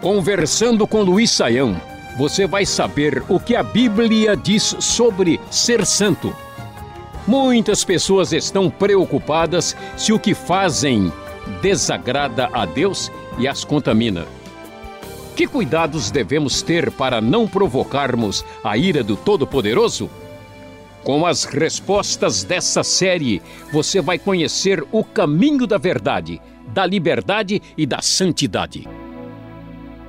Conversando com Luiz Saião, você vai saber o que a Bíblia diz sobre ser santo. Muitas pessoas estão preocupadas se o que fazem desagrada a Deus e as contamina. Que cuidados devemos ter para não provocarmos a ira do Todo-Poderoso? Com as respostas dessa série, você vai conhecer o caminho da verdade, da liberdade e da santidade.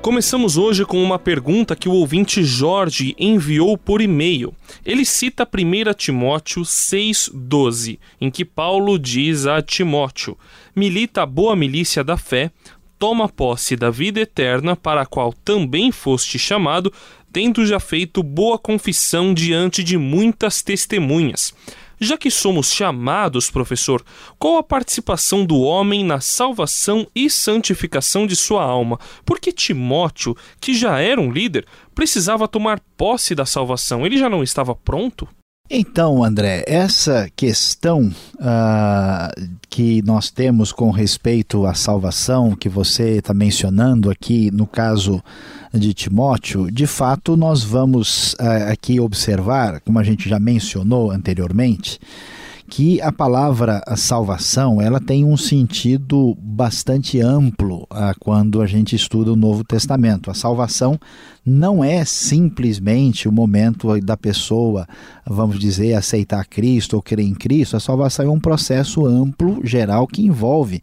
Começamos hoje com uma pergunta que o ouvinte Jorge enviou por e-mail. Ele cita 1 Timóteo 6,12, em que Paulo diz a Timóteo: Milita a boa milícia da fé, toma posse da vida eterna, para a qual também foste chamado, tendo já feito boa confissão diante de muitas testemunhas. Já que somos chamados, professor, qual a participação do homem na salvação e santificação de sua alma? Porque Timóteo, que já era um líder, precisava tomar posse da salvação. Ele já não estava pronto? Então, André, essa questão uh, que nós temos com respeito à salvação, que você está mencionando aqui no caso de Timóteo, de fato nós vamos uh, aqui observar, como a gente já mencionou anteriormente, que a palavra salvação ela tem um sentido bastante amplo ah, quando a gente estuda o Novo Testamento. A salvação não é simplesmente o momento da pessoa, vamos dizer, aceitar Cristo ou crer em Cristo. A salvação é um processo amplo, geral, que envolve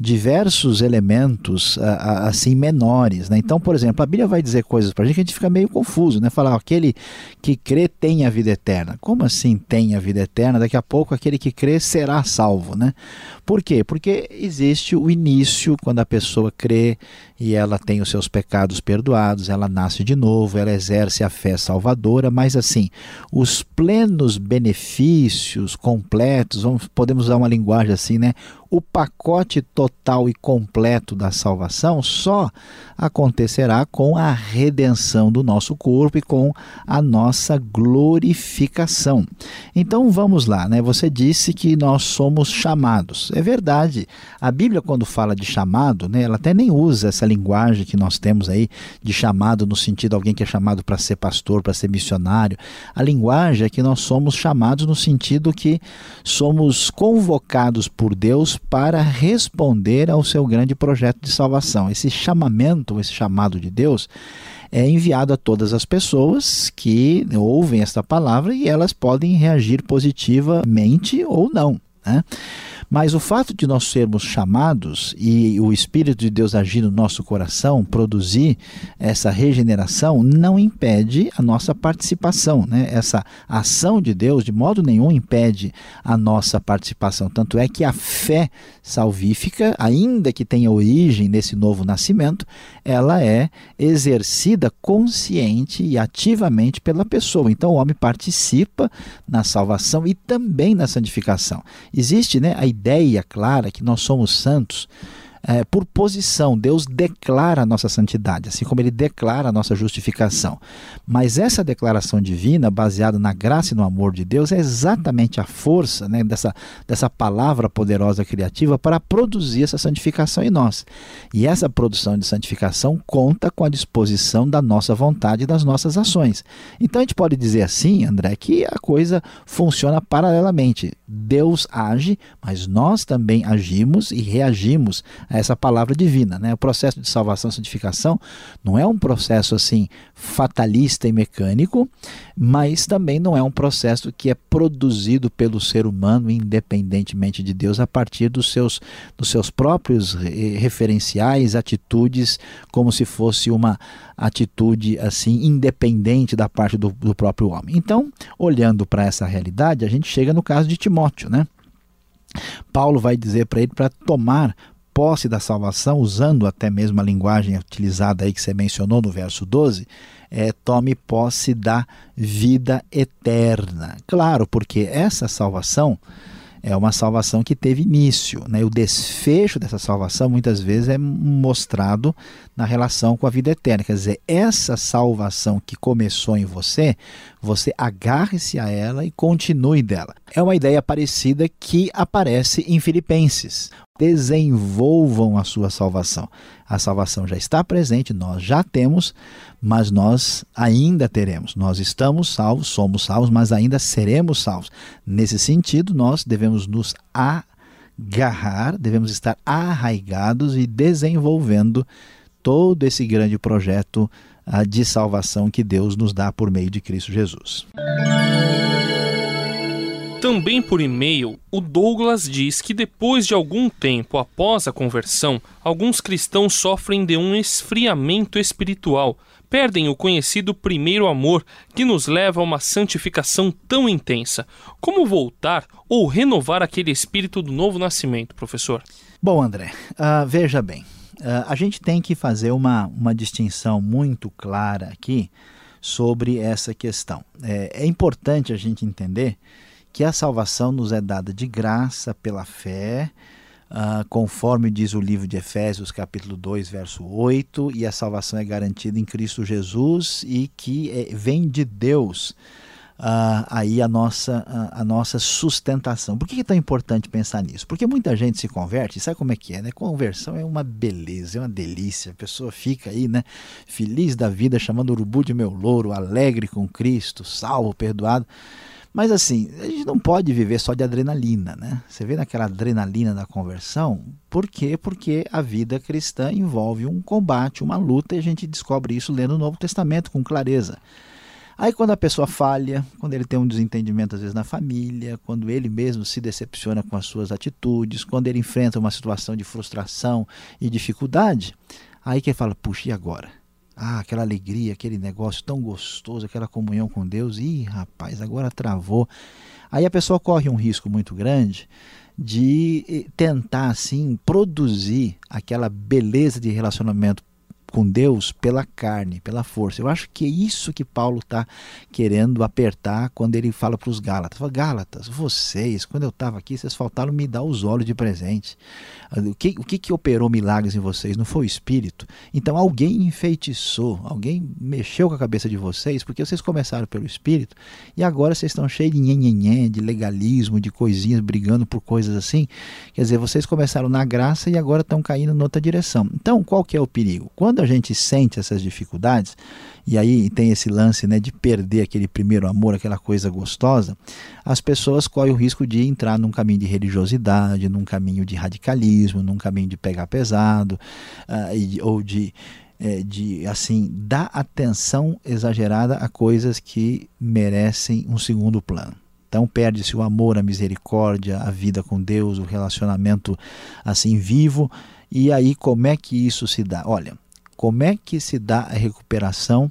diversos elementos assim menores. Né? Então, por exemplo, a Bíblia vai dizer coisas para a gente que a gente fica meio confuso, né? Falar, aquele que crê tem a vida eterna. Como assim tem a vida eterna? Daqui a pouco aquele que crê será salvo, né? Por quê? Porque existe o início, quando a pessoa crê e ela tem os seus pecados perdoados, ela nasce de novo, ela exerce a fé salvadora, mas assim, os plenos benefícios completos, vamos, podemos usar uma linguagem assim, né? o pacote total e completo da salvação só acontecerá com a redenção do nosso corpo e com a nossa glorificação. Então vamos lá, né? Você disse que nós somos chamados. É verdade. A Bíblia quando fala de chamado, né, ela até nem usa essa linguagem que nós temos aí de chamado no sentido de alguém que é chamado para ser pastor, para ser missionário. A linguagem é que nós somos chamados no sentido que somos convocados por Deus para responder ao seu grande projeto de salvação. Esse chamamento, esse chamado de Deus, é enviado a todas as pessoas que ouvem esta palavra e elas podem reagir positivamente ou não. Né? Mas o fato de nós sermos chamados e o Espírito de Deus agir no nosso coração, produzir essa regeneração, não impede a nossa participação. Né? Essa ação de Deus, de modo nenhum, impede a nossa participação. Tanto é que a fé salvífica, ainda que tenha origem nesse novo nascimento, ela é exercida consciente e ativamente pela pessoa. Então o homem participa na salvação e também na santificação. Existe né, a ideia clara que nós somos santos é, por posição. Deus declara a nossa santidade, assim como ele declara a nossa justificação. Mas essa declaração divina, baseada na graça e no amor de Deus, é exatamente a força né, dessa, dessa palavra poderosa criativa para produzir essa santificação em nós. E essa produção de santificação conta com a disposição da nossa vontade e das nossas ações. Então a gente pode dizer assim, André, que a coisa funciona paralelamente. Deus age, mas nós também agimos e reagimos a essa palavra divina. Né? O processo de salvação e santificação não é um processo assim fatalista e mecânico, mas também não é um processo que é produzido pelo ser humano independentemente de Deus a partir dos seus, dos seus próprios referenciais, atitudes, como se fosse uma atitude assim independente da parte do, do próprio homem. Então, olhando para essa realidade, a gente chega no caso de Timóteo, né? Paulo vai dizer para ele para tomar posse da salvação, usando até mesmo a linguagem utilizada aí que você mencionou no verso 12, é, tome posse da vida eterna. Claro, porque essa salvação é uma salvação que teve início. Né? O desfecho dessa salvação muitas vezes é mostrado na relação com a vida eterna. Quer dizer, essa salvação que começou em você, você agarre-se a ela e continue dela. É uma ideia parecida que aparece em Filipenses. desenvolvam a sua salvação. A salvação já está presente, nós já temos, mas nós ainda teremos. Nós estamos salvos, somos salvos, mas ainda seremos salvos. Nesse sentido, nós devemos nos agarrar, devemos estar arraigados e desenvolvendo todo esse grande projeto de salvação que Deus nos dá por meio de Cristo Jesus. Também por e-mail, o Douglas diz que depois de algum tempo após a conversão, alguns cristãos sofrem de um esfriamento espiritual, perdem o conhecido primeiro amor que nos leva a uma santificação tão intensa. Como voltar ou renovar aquele espírito do novo nascimento, professor? Bom, André, uh, veja bem, a gente tem que fazer uma, uma distinção muito clara aqui sobre essa questão. É, é importante a gente entender que a salvação nos é dada de graça pela fé, uh, conforme diz o livro de Efésios, capítulo 2, verso 8, e a salvação é garantida em Cristo Jesus e que é, vem de Deus. Uh, aí a nossa, a, a, nossa sustentação. Por que é tão importante pensar nisso? Porque muita gente se converte, sabe como é que é, né? Conversão é uma beleza, é uma delícia. A pessoa fica aí, né? Feliz da vida, chamando o urubu de meu louro, alegre com Cristo, salvo, perdoado. Mas assim, a gente não pode viver só de adrenalina, né? Você vê naquela adrenalina da conversão, por quê? Porque a vida cristã envolve um combate, uma luta, e a gente descobre isso lendo o Novo Testamento com clareza. Aí quando a pessoa falha, quando ele tem um desentendimento às vezes na família, quando ele mesmo se decepciona com as suas atitudes, quando ele enfrenta uma situação de frustração e dificuldade, aí que ele fala, puxa, e agora? Ah, aquela alegria, aquele negócio tão gostoso, aquela comunhão com Deus. Ih, rapaz, agora travou. Aí a pessoa corre um risco muito grande de eh, tentar assim produzir aquela beleza de relacionamento com Deus pela carne, pela força. Eu acho que é isso que Paulo está querendo apertar quando ele fala para os Gálatas. Fala, Gálatas, vocês, quando eu estava aqui, vocês faltaram me dar os olhos de presente. O que, o que, que operou milagres em vocês? Não foi o Espírito? Então alguém enfeitiçou, alguém mexeu com a cabeça de vocês, porque vocês começaram pelo Espírito e agora vocês estão cheios de nhenhenhé, de legalismo, de coisinhas, brigando por coisas assim. Quer dizer, vocês começaram na graça e agora estão caindo noutra direção. Então, qual que é o perigo? Quando quando a gente sente essas dificuldades, e aí tem esse lance né, de perder aquele primeiro amor, aquela coisa gostosa, as pessoas correm o risco de entrar num caminho de religiosidade, num caminho de radicalismo, num caminho de pegar pesado, uh, ou de, é, de assim dar atenção exagerada a coisas que merecem um segundo plano. Então perde-se o amor, a misericórdia, a vida com Deus, o relacionamento assim vivo. E aí como é que isso se dá? Olha, como é que se dá a recuperação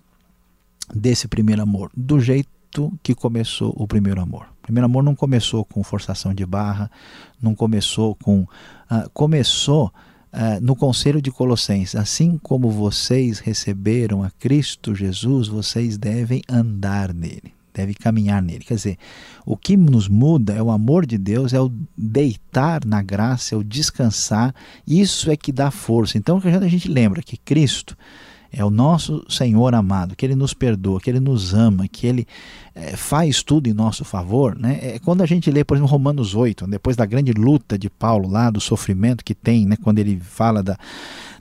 desse primeiro amor? Do jeito que começou o primeiro amor. O primeiro amor não começou com forçação de barra, não começou com. Uh, começou uh, no Conselho de Colossenses. Assim como vocês receberam a Cristo Jesus, vocês devem andar nele deve caminhar nele. Quer dizer, o que nos muda é o amor de Deus, é o deitar na graça, é o descansar. Isso é que dá força. Então, a gente lembra que Cristo é o nosso Senhor amado, que Ele nos perdoa, que Ele nos ama, que Ele é, faz tudo em nosso favor. Né? É, quando a gente lê, por exemplo, Romanos 8, depois da grande luta de Paulo lá, do sofrimento que tem, né, quando ele fala da,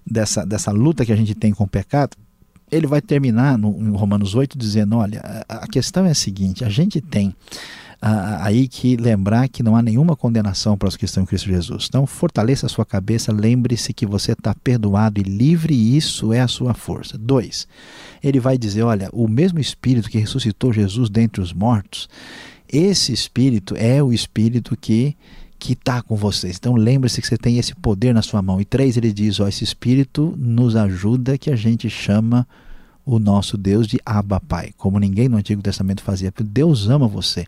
dessa, dessa luta que a gente tem com o pecado, ele vai terminar no, em Romanos 8 dizendo: olha, a, a questão é a seguinte, a gente tem aí que lembrar que não há nenhuma condenação para os que estão em Cristo Jesus. Então, fortaleça a sua cabeça, lembre-se que você está perdoado e livre, e isso é a sua força. Dois, ele vai dizer: olha, o mesmo Espírito que ressuscitou Jesus dentre os mortos, esse Espírito é o Espírito que que está com vocês. Então lembre-se que você tem esse poder na sua mão. E três, ele diz: ó, esse Espírito nos ajuda que a gente chama o nosso Deus de Abba Pai, como ninguém no Antigo Testamento fazia, porque Deus ama você.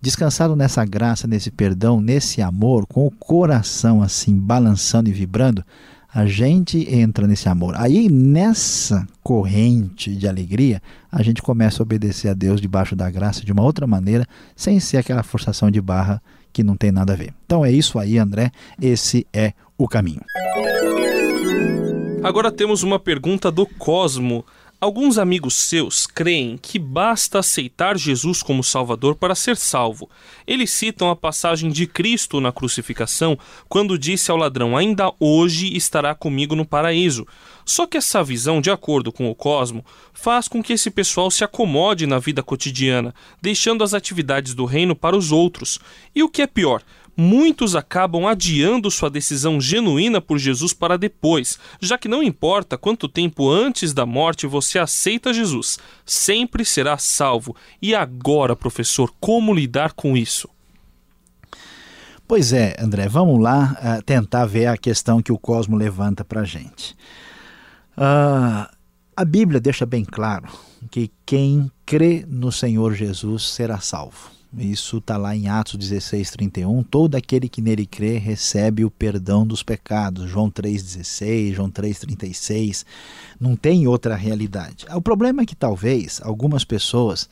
Descansado nessa graça, nesse perdão, nesse amor, com o coração assim balançando e vibrando, a gente entra nesse amor. Aí nessa corrente de alegria, a gente começa a obedecer a Deus debaixo da graça de uma outra maneira, sem ser aquela forçação de barra que não tem nada a ver. Então é isso aí, André. Esse é o caminho. Agora temos uma pergunta do Cosmo. Alguns amigos seus creem que basta aceitar Jesus como Salvador para ser salvo. Eles citam a passagem de Cristo na crucificação, quando disse ao ladrão: Ainda hoje estará comigo no paraíso. Só que essa visão, de acordo com o Cosmo, faz com que esse pessoal se acomode na vida cotidiana, deixando as atividades do reino para os outros. E o que é pior, muitos acabam adiando sua decisão genuína por Jesus para depois, já que não importa quanto tempo antes da morte você aceita Jesus, sempre será salvo. E agora, professor, como lidar com isso? Pois é, André, vamos lá uh, tentar ver a questão que o Cosmo levanta para a gente. Uh, a Bíblia deixa bem claro que quem crê no Senhor Jesus será salvo. Isso está lá em Atos 16, 31. Todo aquele que nele crê recebe o perdão dos pecados. João 3,16, João 3,36. Não tem outra realidade. O problema é que talvez algumas pessoas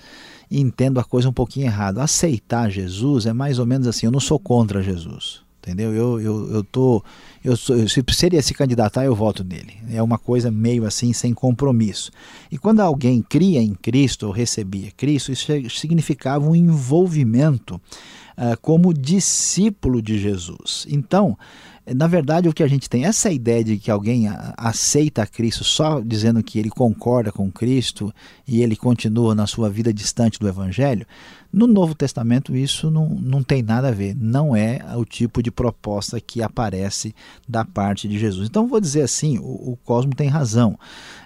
entendam a coisa um pouquinho errado. Aceitar Jesus é mais ou menos assim: eu não sou contra Jesus entendeu? Eu, eu, eu tô, eu sou, se seria se candidatar, eu voto nele. É uma coisa meio assim, sem compromisso. E quando alguém cria em Cristo ou recebia Cristo, isso significava um envolvimento uh, como discípulo de Jesus. Então, na verdade, o que a gente tem, essa ideia de que alguém aceita Cristo só dizendo que ele concorda com Cristo e ele continua na sua vida distante do Evangelho, no Novo Testamento isso não, não tem nada a ver, não é o tipo de proposta que aparece da parte de Jesus. Então, vou dizer assim: o, o Cosmo tem razão,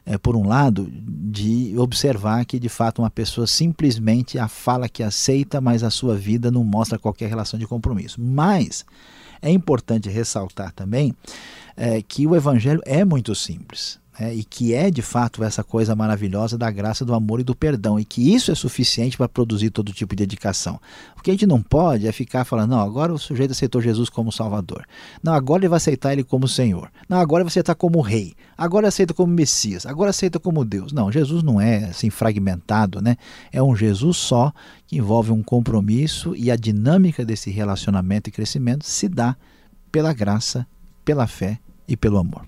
é, por um lado, de observar que de fato uma pessoa simplesmente a fala que aceita, mas a sua vida não mostra qualquer relação de compromisso. Mas é importante ressaltar também é, que o Evangelho é muito simples. É, e que é de fato essa coisa maravilhosa da graça, do amor e do perdão, e que isso é suficiente para produzir todo tipo de dedicação. O que a gente não pode é ficar falando, não, agora o sujeito aceitou Jesus como Salvador, não, agora ele vai aceitar ele como Senhor, não, agora vai aceitar como Rei, agora aceita como Messias, agora aceita como Deus. Não, Jesus não é assim fragmentado, né? É um Jesus só que envolve um compromisso e a dinâmica desse relacionamento e crescimento se dá pela graça, pela fé e pelo amor.